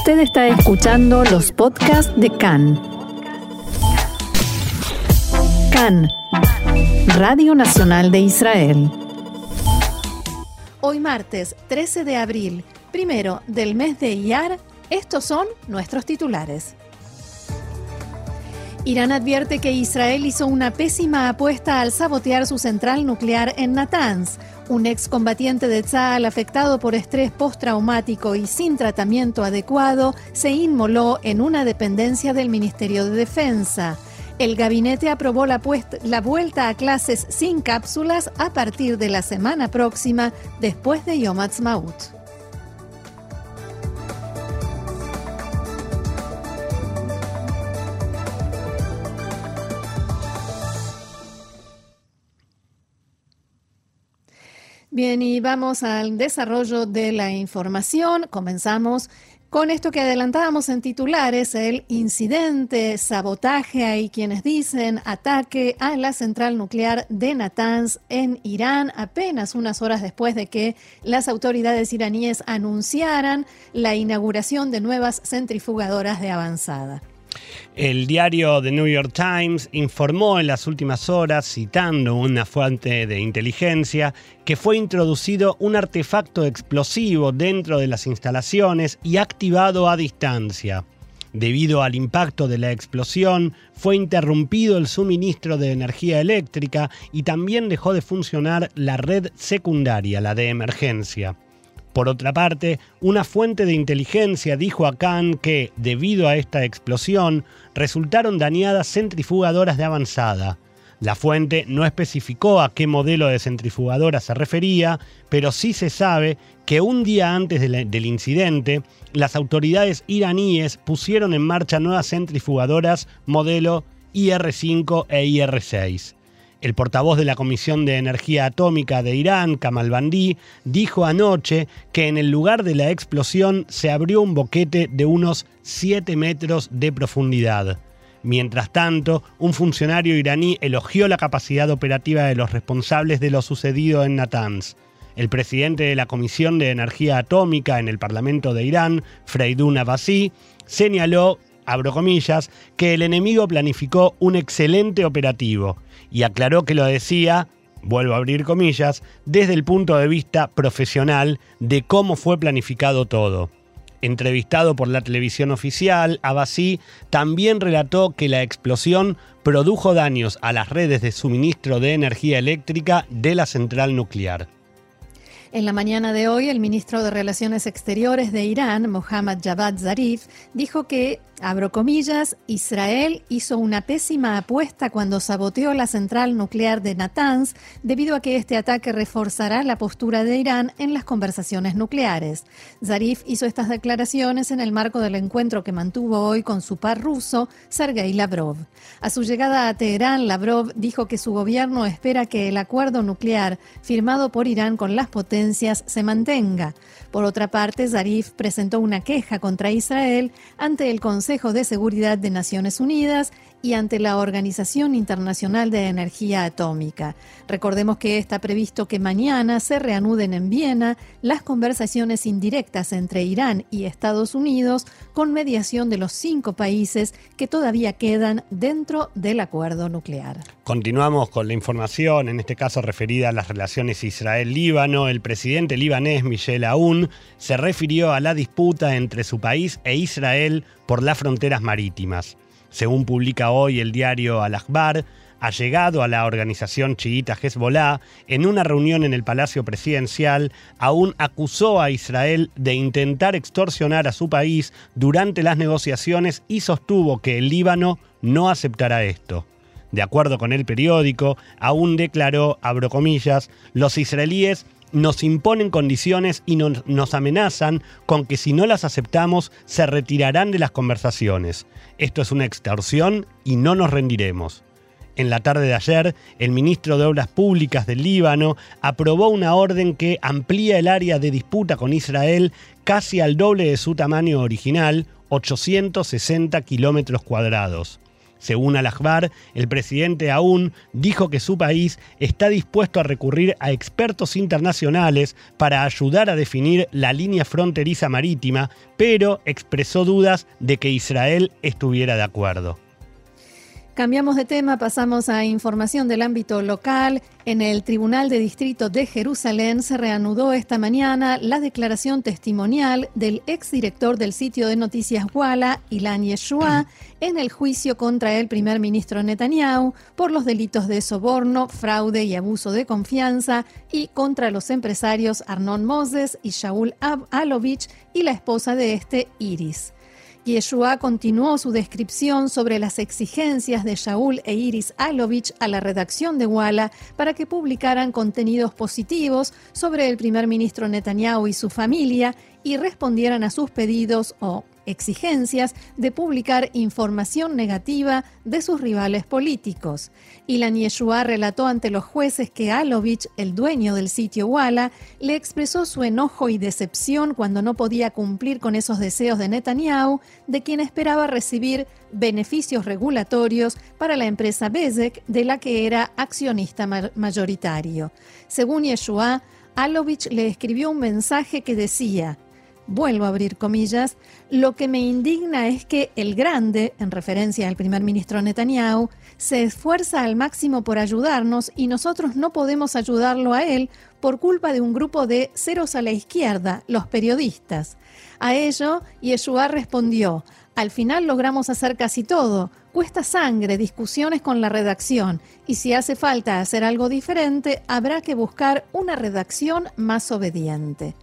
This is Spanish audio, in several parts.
Usted está escuchando los podcasts de CAN. CAN, Radio Nacional de Israel. Hoy martes 13 de abril, primero del mes de Iyar, estos son nuestros titulares. Irán advierte que Israel hizo una pésima apuesta al sabotear su central nuclear en Natanz. Un excombatiente de Tzal afectado por estrés postraumático y sin tratamiento adecuado se inmoló en una dependencia del Ministerio de Defensa. El gabinete aprobó la, vuelta a clases sin cápsulas a partir de la semana próxima después de Yom Ha'atzmaut. Bien, y vamos al desarrollo de la información. Comenzamos con esto que adelantábamos en titulares, el incidente, sabotaje, hay quienes dicen ataque a la central nuclear de Natanz en Irán, apenas unas horas después de que las autoridades iraníes anunciaran la inauguración de nuevas centrifugadoras de avanzada. El diario The New York Times informó en las últimas horas, citando una fuente de inteligencia, que fue introducido un artefacto explosivo dentro de las instalaciones y activado a distancia. Debido al impacto de la explosión, fue interrumpido el suministro de energía eléctrica y también dejó de funcionar la red secundaria, la de emergencia. Por otra parte, una fuente de inteligencia dijo a Khan que, debido a esta explosión, resultaron dañadas centrifugadoras de avanzada. La fuente no especificó a qué modelo de centrifugadora se refería, pero sí se sabe que un día antes del incidente, las autoridades iraníes pusieron en marcha nuevas centrifugadoras modelo IR5 e IR6. El portavoz de la Comisión de Energía Atómica de Irán, Kamal Bandi, dijo anoche que en el lugar de la explosión se abrió un boquete de unos 7 metros de profundidad. Mientras tanto, un funcionario iraní elogió la capacidad operativa de los responsables de lo sucedido en Natanz. El presidente de la Comisión de Energía Atómica en el Parlamento de Irán, Freidun Abbasi, señaló, abro comillas, que el enemigo planificó un excelente operativo y aclaró que lo decía, vuelvo a abrir comillas, desde el punto de vista profesional de cómo fue planificado todo. Entrevistado por la televisión oficial, Abbasi también relató que la explosión produjo daños a las redes de suministro de energía eléctrica de la central nuclear. En la mañana de hoy, el ministro de Relaciones Exteriores de Irán, Mohammad Javad Zarif, dijo que Abro comillas, Israel hizo una pésima apuesta cuando saboteó la central nuclear de Natanz debido a que este ataque reforzará la postura de Irán en las conversaciones nucleares. Zarif hizo estas declaraciones en el marco del encuentro que mantuvo hoy con su par ruso, Sergei Lavrov. A su llegada a Teherán, Lavrov dijo que su gobierno espera que el acuerdo nuclear firmado por Irán con las potencias se mantenga. Por otra parte, Zarif presentó una queja contra Israel ante el Consejo Consejo de Seguridad de Naciones Unidas y ante la Organización Internacional de Energía Atómica. Recordemos que está previsto que mañana se reanuden en Viena las conversaciones indirectas entre Irán y Estados Unidos con mediación de los cinco países que todavía quedan dentro del acuerdo nuclear. Continuamos con la información, en este caso referida a las relaciones Israel-Líbano. El presidente libanés Michel Aoun se refirió a la disputa entre su país e Israel por las fronteras marítimas. Según publica hoy el diario Al-Akhbar, ha llegado a la organización chiita Hezbollah en una reunión en el Palacio Presidencial, aún acusó a Israel de intentar extorsionar a su país durante las negociaciones y sostuvo que el Líbano no aceptará esto. De acuerdo con el periódico, aún declaró, abro comillas, los israelíes nos imponen condiciones y nos, amenazan con que si no las aceptamos se retirarán de las conversaciones. Esto es una extorsión y no nos rendiremos. En la tarde de ayer, el ministro de Obras Públicas del Líbano aprobó una orden que amplía el área de disputa con Israel casi al doble de su tamaño original, 860 kilómetros cuadrados. Según Al-Akhbar, el presidente aún dijo que su país está dispuesto a recurrir a expertos internacionales para ayudar a definir la línea fronteriza marítima, pero expresó dudas de que Israel estuviera de acuerdo. Cambiamos de tema, pasamos a información del ámbito local. En el Tribunal de Distrito de Jerusalén se reanudó esta mañana la declaración testimonial del exdirector del sitio de noticias Walla, Ilan Yeshua, en el juicio contra el primer ministro Netanyahu por los delitos de soborno, fraude y abuso de confianza y contra los empresarios Arnon Moses y Shaul Alovich y la esposa de este, Iris. Yeshua continuó su descripción sobre las exigencias de Shaul e Iris Alovich a la redacción de Walla para que publicaran contenidos positivos sobre el primer ministro Netanyahu y su familia y respondieran a sus pedidos o exigencias de publicar información negativa de sus rivales políticos. Ilan Yeshua relató ante los jueces que Alovich, el dueño del sitio Walla, le expresó su enojo y decepción cuando no podía cumplir con esos deseos de Netanyahu, de quien esperaba recibir beneficios regulatorios para la empresa Bezek, de la que era accionista mayoritario. Según Yeshua, Alovich le escribió un mensaje que decía, vuelvo a abrir comillas, lo que me indigna es que el grande, en referencia al primer ministro Netanyahu, se esfuerza al máximo por ayudarnos y nosotros no podemos ayudarlo a él por culpa de un grupo de ceros a la izquierda, los periodistas. A ello, Yeshua respondió, al final logramos hacer casi todo. Cuesta sangre, discusiones con la redacción, y si hace falta hacer algo diferente, habrá que buscar una redacción más obediente.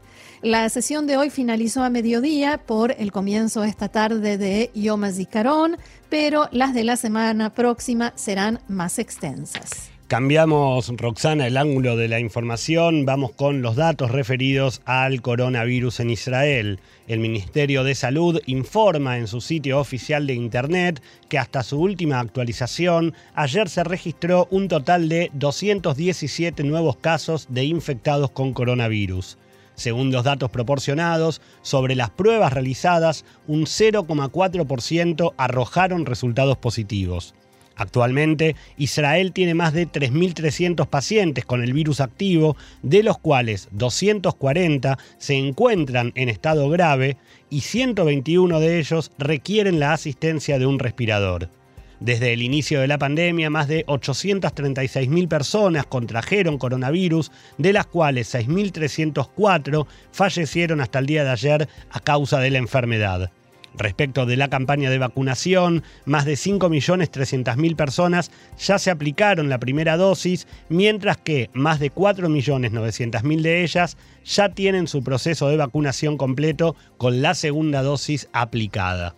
La sesión de hoy finalizó a mediodía por el comienzo esta tarde de Yom HaZikaron, pero las de la semana próxima serán más extensas. Cambiamos, Roxana, el ángulo de la información. Vamos con los datos referidos al coronavirus en Israel. El Ministerio de Salud informa en su sitio oficial de Internet que hasta su última actualización, ayer se registró un total de 217 nuevos casos de infectados con coronavirus. Según los datos proporcionados, sobre las pruebas realizadas, un 0,4% arrojaron resultados positivos. Actualmente, Israel tiene más de 3.300 pacientes con el virus activo, de los cuales 240 se encuentran en estado grave y 121 de ellos requieren la asistencia de un respirador. Desde el inicio de la pandemia, más de 836.000 personas contrajeron coronavirus, de las cuales 6.304 fallecieron hasta el día de ayer a causa de la enfermedad. Respecto de la campaña de vacunación, más de 5.300.000 personas ya se aplicaron la primera dosis, mientras que más de 4.900.000 de ellas ya tienen su proceso de vacunación completo con la segunda dosis aplicada.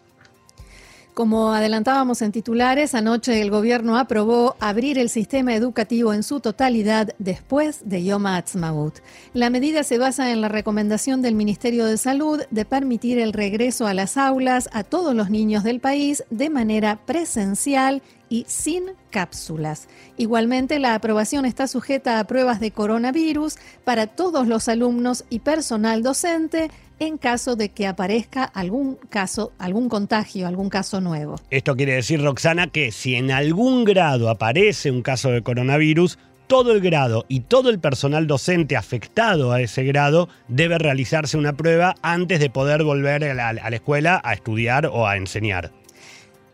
Como adelantábamos en titulares, anoche el gobierno aprobó abrir el sistema educativo en su totalidad después de Yom Ha'atzmaut. La medida se basa en la recomendación del Ministerio de Salud de permitir el regreso a las aulas a todos los niños del país de manera presencial y sin cápsulas. Igualmente, la aprobación está sujeta a pruebas de coronavirus para todos los alumnos y personal docente en caso de que aparezca algún caso, algún contagio, algún caso nuevo. Esto quiere decir, Roxana, que si en algún grado aparece un caso de coronavirus, todo el grado y todo el personal docente afectado a ese grado debe realizarse una prueba antes de poder volver a la, a la escuela a estudiar o a enseñar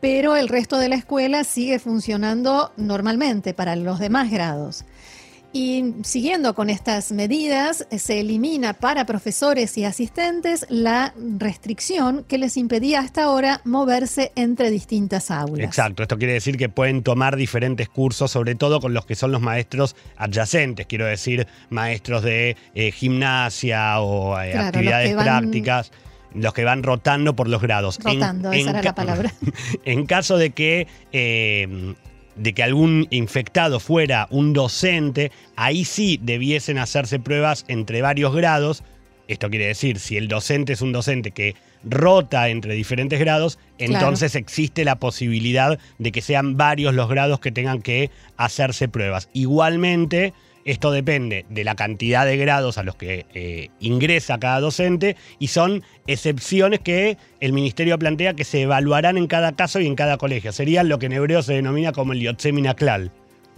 pero el resto de la escuela sigue funcionando normalmente para los demás grados. Y siguiendo con estas medidas, se elimina para profesores y asistentes la restricción que les impedía hasta ahora moverse entre distintas aulas. Exacto, esto quiere decir que pueden tomar diferentes cursos, sobre todo con los que son los maestros adyacentes, quiero decir, maestros de eh, gimnasia o eh, actividades prácticas los que van rotando por los grados. Rotando, esa era la palabra. En caso de que eh, de que algún infectado fuera un docente, ahí sí debiesen hacerse pruebas entre varios grados. Esto quiere decir, si el docente es un docente que rota entre diferentes grados, entonces existe la posibilidad de que sean varios los grados que tengan que hacerse pruebas. Igualmente, Esto depende de la cantidad de grados a los que eh, ingresa cada docente y son excepciones que el ministerio plantea que se evaluarán en cada caso y en cada colegio. Sería lo que en hebreo se denomina como el Yotzemina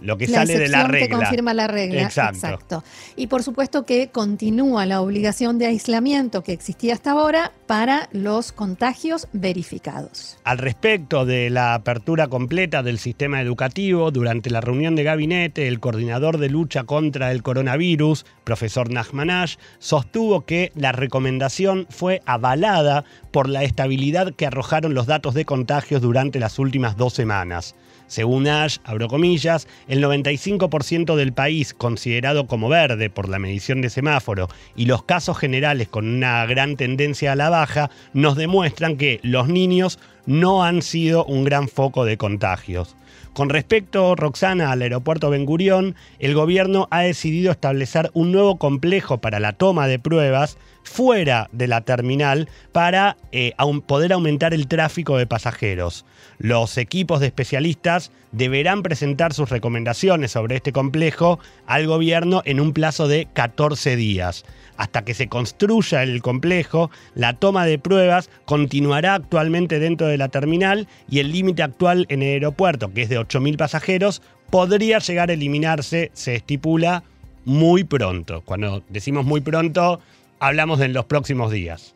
lo que sale de la regla. que confirma la regla. Exacto. Y por supuesto que continúa la obligación de aislamiento que existía hasta ahora para los contagios verificados. Al respecto de la apertura completa del sistema educativo, durante la reunión de gabinete, el coordinador de lucha contra el coronavirus, profesor Nachmanash, sostuvo que la recomendación fue avalada por la estabilidad que arrojaron los datos de contagios durante las últimas dos semanas. Según Ash, abro comillas, el 95% del país considerado como verde por la medición de semáforo y los casos generales con una gran tendencia a la baja nos demuestran que los niños no han sido un gran foco de contagios. Con respecto, Roxana, al aeropuerto Ben Gurión, el gobierno ha decidido establecer un nuevo complejo para la toma de pruebas fuera de la terminal para eh, poder aumentar el tráfico de pasajeros. Los equipos de especialistas deberán presentar sus recomendaciones sobre este complejo al gobierno en un plazo de 14 días. Hasta que se construya el complejo, la toma de pruebas continuará actualmente dentro de la terminal y el límite actual en el aeropuerto, que es de 8.000 pasajeros, podría llegar a eliminarse, se estipula, muy pronto. Cuando decimos muy pronto, hablamos en los próximos días.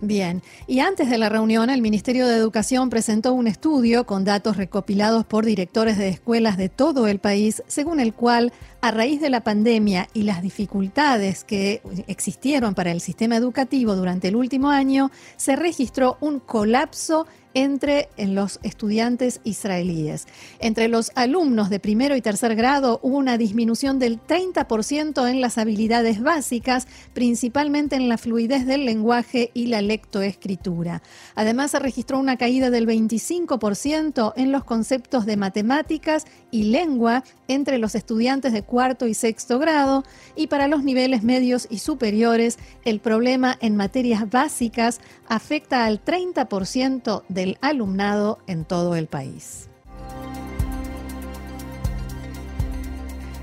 Bien, y antes de la reunión, el Ministerio de Educación presentó un estudio con datos recopilados por directores de escuelas de todo el país, según el cual, a raíz de la pandemia y las dificultades que existieron para el sistema educativo durante el último año, se registró un colapso entre los estudiantes israelíes. Entre los alumnos de primero y tercer grado hubo una disminución del 30% en las habilidades básicas, principalmente en la fluidez del lenguaje y la lectoescritura. Además, se registró una caída del 25% en los conceptos de matemáticas y lengua entre los estudiantes de cuarto y sexto grado y para los niveles medios y superiores el problema en materias básicas afecta al 30% de alumnado en todo el país.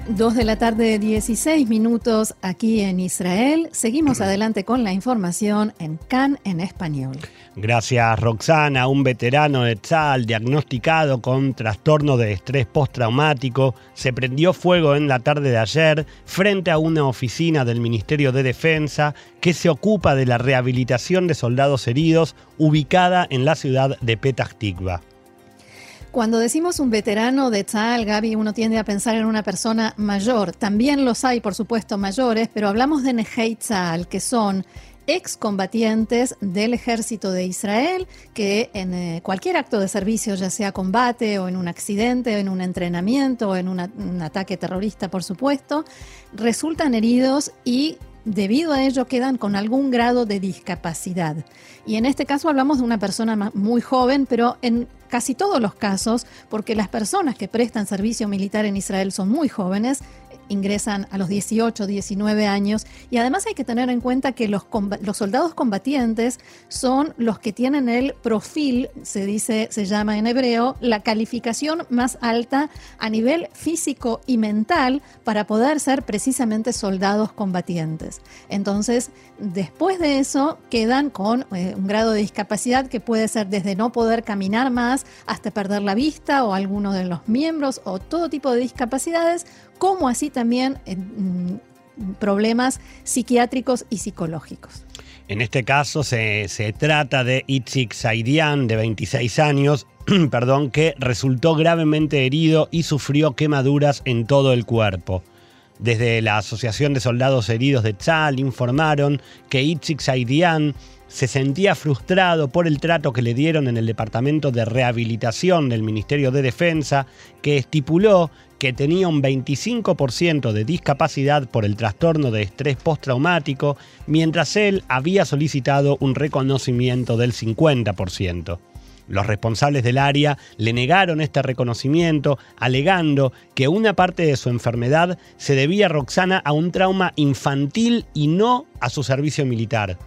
Dos de la tarde, 16 minutos aquí en Israel. Seguimos adelante con la información en CAN en español. Gracias, Roxana. Un veterano de Tzal diagnosticado con trastorno de estrés postraumático se prendió fuego en la tarde de ayer frente a una oficina del Ministerio de Defensa que se ocupa de la rehabilitación de soldados heridos ubicada en la ciudad de Petah Tikva. Cuando decimos un veterano de Tzal, Gaby, uno tiende a pensar en una persona mayor. También los hay, por supuesto, mayores, pero hablamos de Nehei Tzal, que son excombatientes del ejército de Israel que en eh, cualquier acto de servicio, ya sea combate o en un accidente o en un entrenamiento o en un ataque terrorista, por supuesto, resultan heridos y debido a ello quedan con algún grado de discapacidad. Y en este caso hablamos de una persona muy joven, pero en casi todos los casos, porque las personas que prestan servicio militar en Israel son muy jóvenes, ingresan a los 18, 19 años y además hay que tener en cuenta que los, soldados combatientes son los que tienen el profil, se dice, se llama en hebreo, la calificación más alta a nivel físico y mental para poder ser precisamente soldados combatientes. Entonces, después de eso quedan con eh, un grado de discapacidad que puede ser desde no poder caminar más hasta perder la vista o alguno de los miembros o todo tipo de discapacidades como así también mm, problemas psiquiátricos y psicológicos. En este caso se, trata de Itzik Saidian, de 26 años, perdón, que resultó gravemente herido y sufrió quemaduras en todo el cuerpo. Desde la Asociación de Soldados Heridos de Tzal informaron que Itzik Saidian se sentía frustrado por el trato que le dieron en el Departamento de Rehabilitación del Ministerio de Defensa, que estipuló que tenía un 25% de discapacidad por el trastorno de estrés postraumático, mientras él había solicitado un reconocimiento del 50%. Los responsables del área le negaron este reconocimiento, alegando que una parte de su enfermedad se debía, Roxana, a un trauma infantil y no a su servicio militar.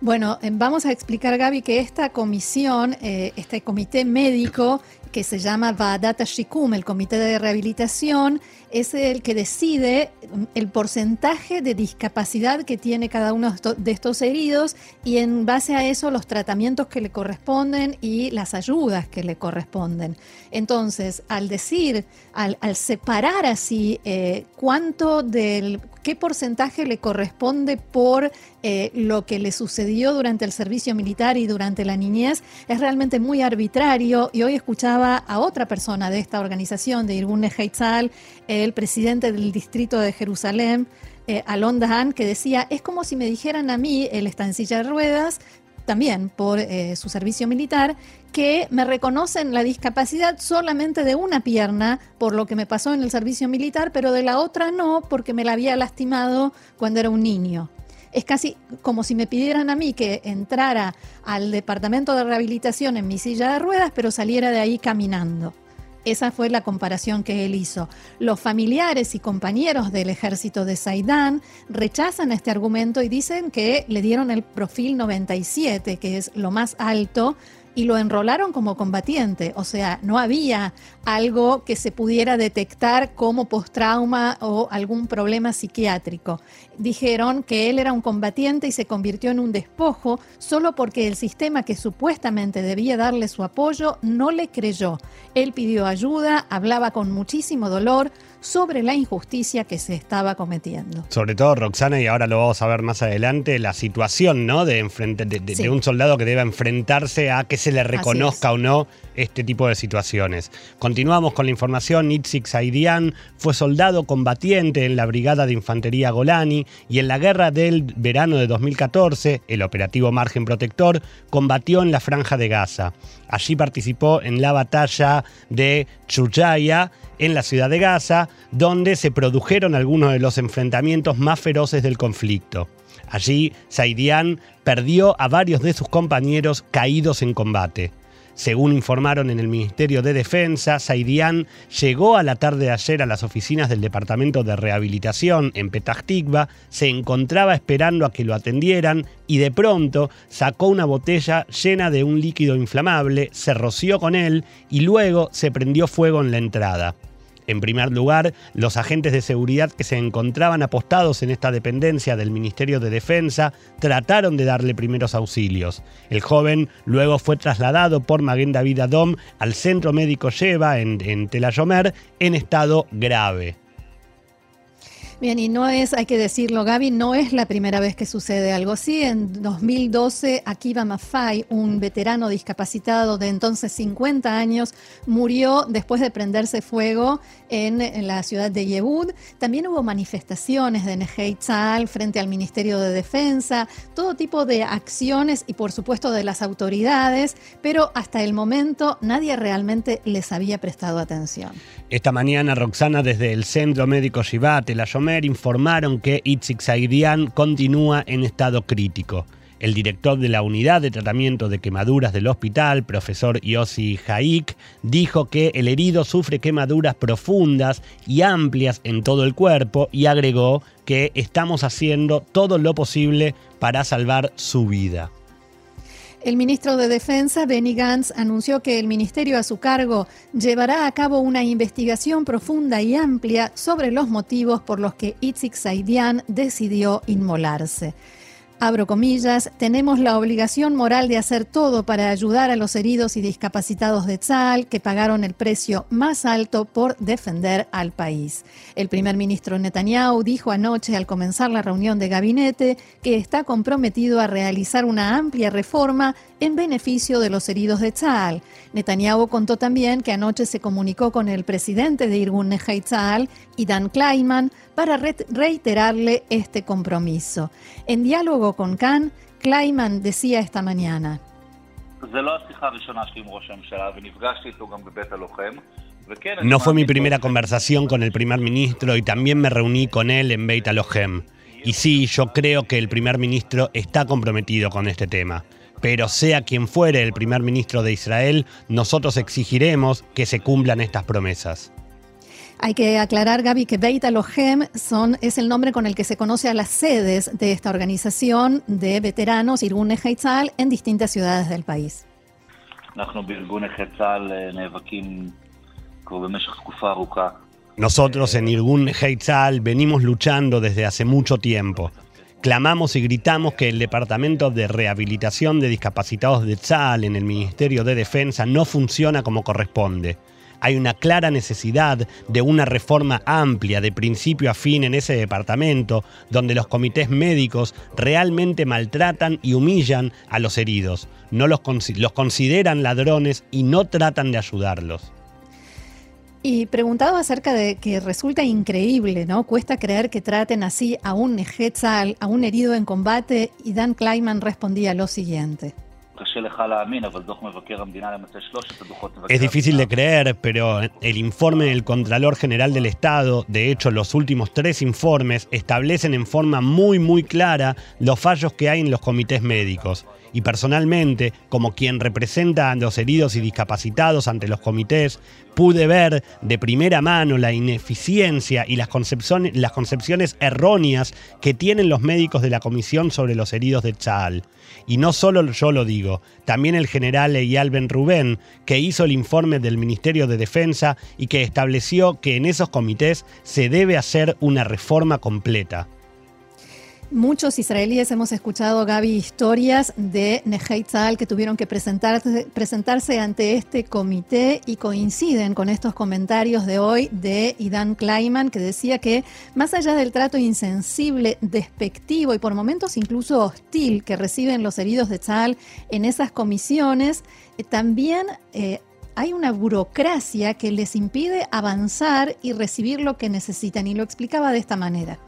Bueno, eh, vamos a explicar, Gaby, que esta comisión, eh, este comité médico que se llama Vadat Shikum, el Comité de Rehabilitación, es el que decide el porcentaje de discapacidad que tiene cada uno de estos heridos y en base a eso los tratamientos que le corresponden y las ayudas que le corresponden. Entonces, al decir, al, separar así eh, cuánto del, qué porcentaje le corresponde por eh, lo que le sucedió durante el servicio militar y durante la niñez, es realmente muy arbitrario y hoy escuchaba a otra persona de esta organización, de Irgun Heitzal, el presidente del distrito de Jerusalén, eh, Alon Dahan, que decía, es como si me dijeran a mí, el estancilla de ruedas, también por eh, su servicio militar, que me reconocen la discapacidad solamente de una pierna por lo que me pasó en el servicio militar, pero de la otra no, porque me la había lastimado cuando era un niño es casi como si me pidieran a mí que entrara al departamento de rehabilitación en mi silla de ruedas, pero saliera de ahí caminando. Esa fue la comparación que él hizo. Los familiares y compañeros del ejército de Saidán rechazan este argumento y dicen que le dieron el profil 97, que es lo más alto y lo enrolaron como combatiente. O sea, no había algo que se pudiera detectar como postrauma o algún problema psiquiátrico. Dijeron que él era un combatiente y se convirtió en un despojo solo porque el sistema que supuestamente debía darle su apoyo no le creyó. Él pidió ayuda, hablaba con muchísimo dolor, sobre la injusticia que se estaba cometiendo. Sobre todo, Roxana, y ahora lo vamos a ver más adelante, la situación ¿no? de, de, un soldado que debe enfrentarse a que se le reconozca o no este tipo de situaciones. Continuamos con la información. Itzik Saidian fue soldado combatiente en la Brigada de Infantería Golani y en la guerra del verano de 2014, el operativo Margen Protector, combatió en la Franja de Gaza. Allí participó en la batalla de Chujaya en la ciudad de Gaza, donde se produjeron algunos de los enfrentamientos más feroces del conflicto. Allí, Saidian perdió a varios de sus compañeros caídos en combate. Según informaron en el Ministerio de Defensa, Saidian llegó a la tarde de ayer a las oficinas del Departamento de Rehabilitación en Petah Tikva, se encontraba esperando a que lo atendieran y de pronto sacó una botella llena de un líquido inflamable, se roció con él y luego se prendió fuego en la entrada. En primer lugar, los agentes de seguridad que se encontraban apostados en esta dependencia del Ministerio de Defensa trataron de darle primeros auxilios. El joven luego fue trasladado por Maguen David Adom al centro médico Sheva en, en Telayomer en estado grave. Bien, y no es, hay que decirlo, Gaby, no es la primera vez que sucede algo así. En 2012, Akiva Mafai, un veterano discapacitado de entonces 50 años, murió después de prenderse fuego en, la ciudad de Yehud. También hubo manifestaciones de Nejei frente al Ministerio de Defensa, todo tipo de acciones y, por supuesto, de las autoridades, pero hasta el momento nadie realmente les había prestado atención. Esta mañana, Roxana, desde el Centro Médico Shivat, la informaron que Itzik Saidian continúa en estado crítico. El director de la unidad de tratamiento de quemaduras del hospital, profesor Yossi Haik, dijo que el herido sufre quemaduras profundas y amplias en todo el cuerpo y agregó que estamos haciendo todo lo posible para salvar su vida. El ministro de Defensa, Benny Gantz, anunció que el ministerio a su cargo llevará a cabo una investigación profunda y amplia sobre los motivos por los que Itzik Saidian decidió inmolarse abro comillas, tenemos la obligación moral de hacer todo para ayudar a los heridos y discapacitados de Tzal que pagaron el precio más alto por defender al país. El primer ministro Netanyahu dijo anoche al comenzar la reunión de gabinete que está comprometido a realizar una amplia reforma en beneficio de los heridos de Tzal. Netanyahu contó también que anoche se comunicó con el presidente de Irgun Nehei Tzal Dan Kleiman para reiterarle este compromiso. En diálogo con Khan, Kleiman decía esta mañana. No fue mi primera conversación con el primer ministro y también me reuní con él en Beit Alohem. Y sí, yo creo que el primer ministro está comprometido con este tema. Pero sea quien fuere el primer ministro de Israel, nosotros exigiremos que se cumplan estas promesas. Hay que aclarar, Gaby, que Beit Alohem son, es el nombre con el que se conoce a las sedes de esta organización de veteranos Irgun Heitzal en distintas ciudades del país. Nosotros en Irgun Heitzal venimos luchando desde hace mucho tiempo. Clamamos y gritamos que el Departamento de Rehabilitación de Discapacitados de Tzal en el Ministerio de Defensa no funciona como corresponde. Hay una clara necesidad de una reforma amplia de principio a fin en ese departamento, donde los comités médicos realmente maltratan y humillan a los heridos. No los, los consideran ladrones y no tratan de ayudarlos. Y preguntado acerca de que resulta increíble, ¿no? Cuesta creer que traten así a un Nehetzal, a un herido en combate, y Dan Kleiman respondía lo siguiente. Es difícil de creer, pero el informe del Contralor General del Estado, de hecho los últimos tres informes, establecen en forma muy muy clara los fallos que hay en los comités médicos y personalmente, como quien representa a los heridos y discapacitados ante los comités, pude ver de primera mano la ineficiencia y las concepciones, erróneas que tienen los médicos de la Comisión sobre los heridos de Chal. Y no solo yo lo digo, también el general Eyal Ben Rubén, que hizo el informe del Ministerio de Defensa y que estableció que en esos comités se debe hacer una reforma completa. Muchos israelíes hemos escuchado, Gaby, historias de Nehei que tuvieron que presentarse, presentarse, ante este comité y coinciden con estos comentarios de hoy de Idan Kleiman, que decía que más allá del trato insensible, despectivo y por momentos incluso hostil que reciben los heridos de Tzal en esas comisiones, eh, también eh, hay una burocracia que les impide avanzar y recibir lo que necesitan. Y lo explicaba de esta manera.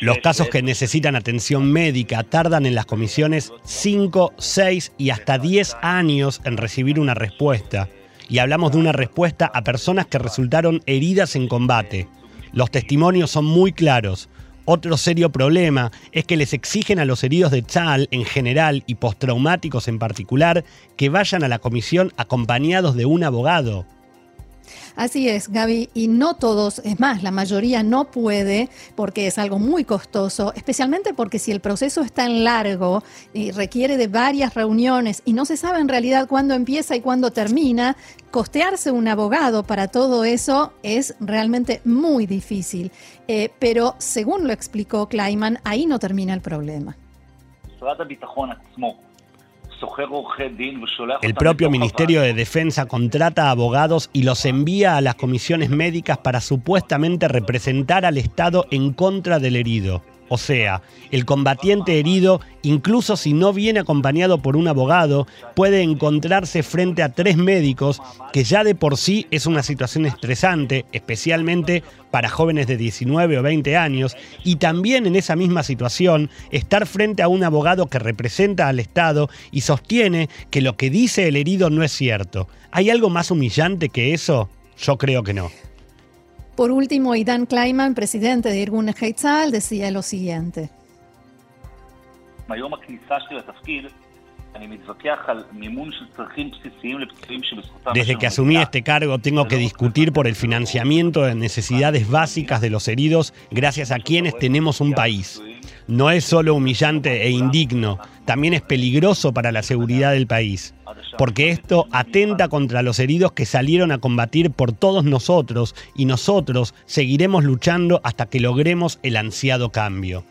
Los casos que necesitan atención médica tardan en las comisiones 5, 6 y hasta 10 años en recibir una respuesta. Y hablamos de una respuesta a personas que resultaron heridas en combate. Los testimonios son muy claros. Otro serio problema es que les exigen a los heridos de Chal en general y postraumáticos en particular que vayan a la comisión acompañados de un abogado. Así es, Gaby, y no todos, es más, la mayoría no puede porque es algo muy costoso, especialmente porque si el proceso es tan largo y requiere de varias reuniones y no se sabe en realidad cuándo empieza y cuándo termina, costearse un abogado para todo eso es realmente muy difícil. Eh, pero según lo explicó Kleiman, ahí no termina el problema. El propio Ministerio de Defensa contrata abogados y los envía a las comisiones médicas para supuestamente representar al Estado en contra del herido. O sea, el combatiente herido, incluso si no viene acompañado por un abogado, puede encontrarse frente a tres médicos, que ya de por sí es una situación estresante, especialmente para jóvenes de 19 o 20 años, y también en esa misma situación estar frente a un abogado que representa al Estado y sostiene que lo que dice el herido no es cierto. ¿Hay algo más humillante que eso? Yo creo que no. Por último, Idan Kleiman, presidente de Irgun Heitzal, decía lo siguiente. Desde que asumí este cargo tengo que discutir por el financiamiento de necesidades básicas de los heridos gracias a quienes tenemos un país. No es solo humillante e indigno, también es peligroso para la seguridad del país porque esto atenta contra los heridos que salieron a combatir por todos nosotros y nosotros seguiremos luchando hasta que logremos el ansiado cambio.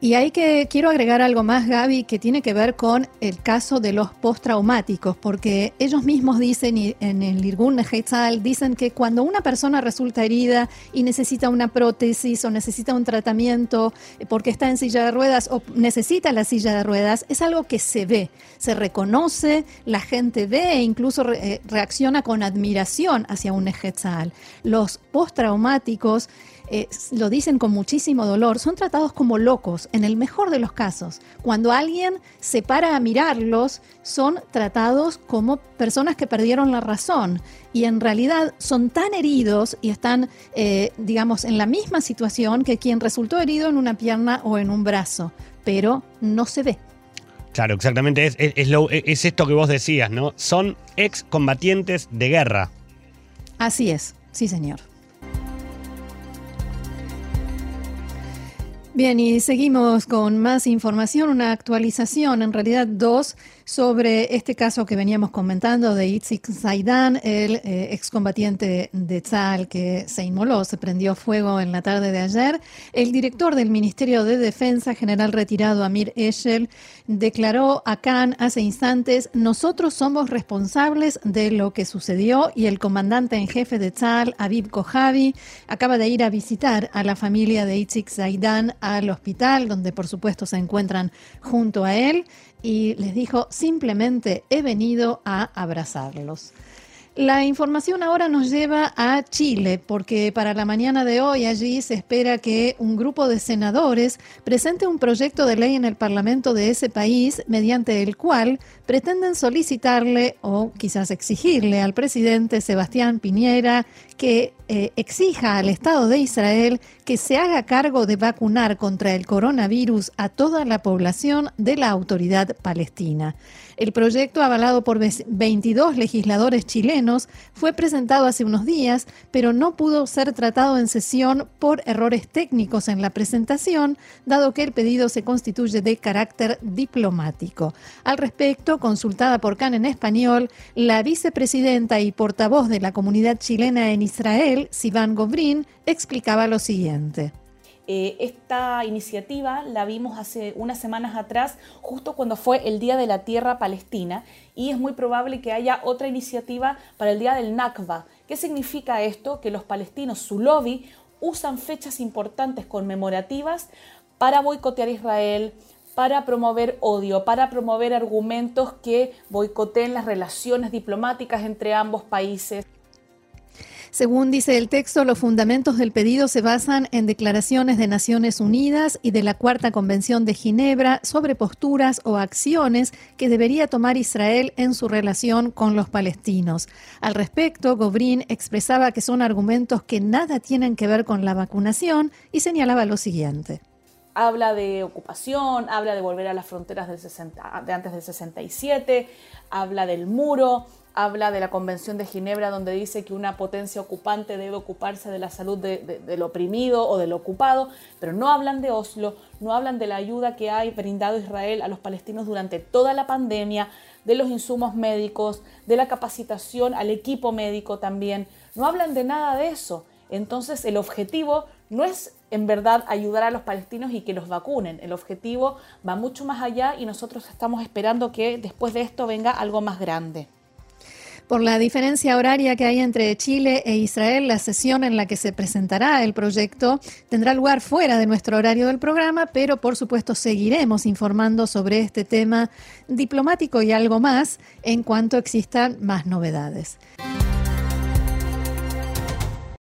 Y hay que, quiero agregar algo más, Gaby, que tiene que ver con el caso de los postraumáticos, porque ellos mismos dicen, en el Irgun Heitzal, dicen que cuando una persona resulta herida y necesita una prótesis o necesita un tratamiento eh, porque está en silla de ruedas o necesita la silla de ruedas, es algo que se ve, se reconoce, la gente ve e incluso eh, reacciona con admiración hacia un Heitzal. Los postraumáticos eh, lo dicen con muchísimo dolor, son tratados como locos, en el mejor de los casos. Cuando alguien se para a mirarlos, son tratados como personas que perdieron la razón y en realidad son tan heridos y están, eh, digamos, en la misma situación que quien resultó herido en una pierna o en un brazo, pero no se ve. Claro, exactamente, es, es esto que vos decías, ¿no? Son excombatientes de guerra. Así es, sí señor. Bien, y seguimos con más información, una actualización, en realidad dos, sobre este caso que veníamos comentando de Itzik Zaidan, el eh, excombatiente de Tzal que se inmoló, se prendió fuego en la tarde de ayer. El director del Ministerio de Defensa, general retirado Amir Eshel, declaró a Khan hace instantes, nosotros somos responsables de lo que sucedió y el comandante en jefe de Tzal, Aviv Kojavi, acaba de ir a visitar a la familia de Itzik Zaidan al hospital, donde por supuesto se encuentran junto a él, y les dijo, simplemente he venido a abrazarlos. La información ahora nos lleva a Chile, porque para la mañana de hoy allí se espera que un grupo de senadores presente un proyecto de ley en el Parlamento de ese país mediante el cual pretenden solicitarle o quizás exigirle al presidente Sebastián Piñera que eh, exija al Estado de Israel que se haga cargo de vacunar contra el coronavirus a toda la población de la autoridad palestina. El proyecto, avalado por 22 legisladores chilenos, fue presentado hace unos días, pero no pudo ser tratado en sesión por errores técnicos en la presentación, dado que el pedido se constituye de carácter diplomático. Al respecto, consultada por CAN en español, la vicepresidenta y portavoz de la comunidad chilena en Israel, Sivan Gobrin, explicaba lo siguiente. Eh, esta iniciativa la vimos hace unas semanas atrás, justo cuando fue el Día de la Tierra Palestina, y es muy probable que haya otra iniciativa para el Día del Nakba. ¿Qué significa esto? Que los palestinos, su lobby, usan fechas importantes conmemorativas para boicotear a Israel, para promover odio, para promover argumentos que boicoteen las relaciones diplomáticas entre ambos países. Según dice el texto, los fundamentos del pedido se basan en declaraciones de Naciones Unidas y de la Cuarta Convención de Ginebra sobre posturas o acciones que debería tomar Israel en su relación con los palestinos. Al respecto, Gobrín expresaba que son argumentos que nada tienen que ver con la vacunación y señalaba lo siguiente habla de ocupación, habla de volver a las fronteras del de antes del 67, habla del muro, habla de la Convención de Ginebra donde dice que una potencia ocupante debe ocuparse de la salud del oprimido o del ocupado, pero no hablan de Oslo, no hablan de la ayuda que ha brindado Israel a los palestinos durante toda la pandemia, de los insumos médicos, de la capacitación al equipo médico también, no hablan de nada de eso. Entonces el objetivo no es en verdad ayudar a los palestinos y que los vacunen. El objetivo va mucho más allá y nosotros estamos esperando que después de esto venga algo más grande. Por la diferencia horaria que hay entre Chile e Israel, la sesión en la que se presentará el proyecto tendrá lugar fuera de nuestro horario del programa, pero por supuesto seguiremos informando sobre este tema diplomático y algo más en cuanto existan más novedades.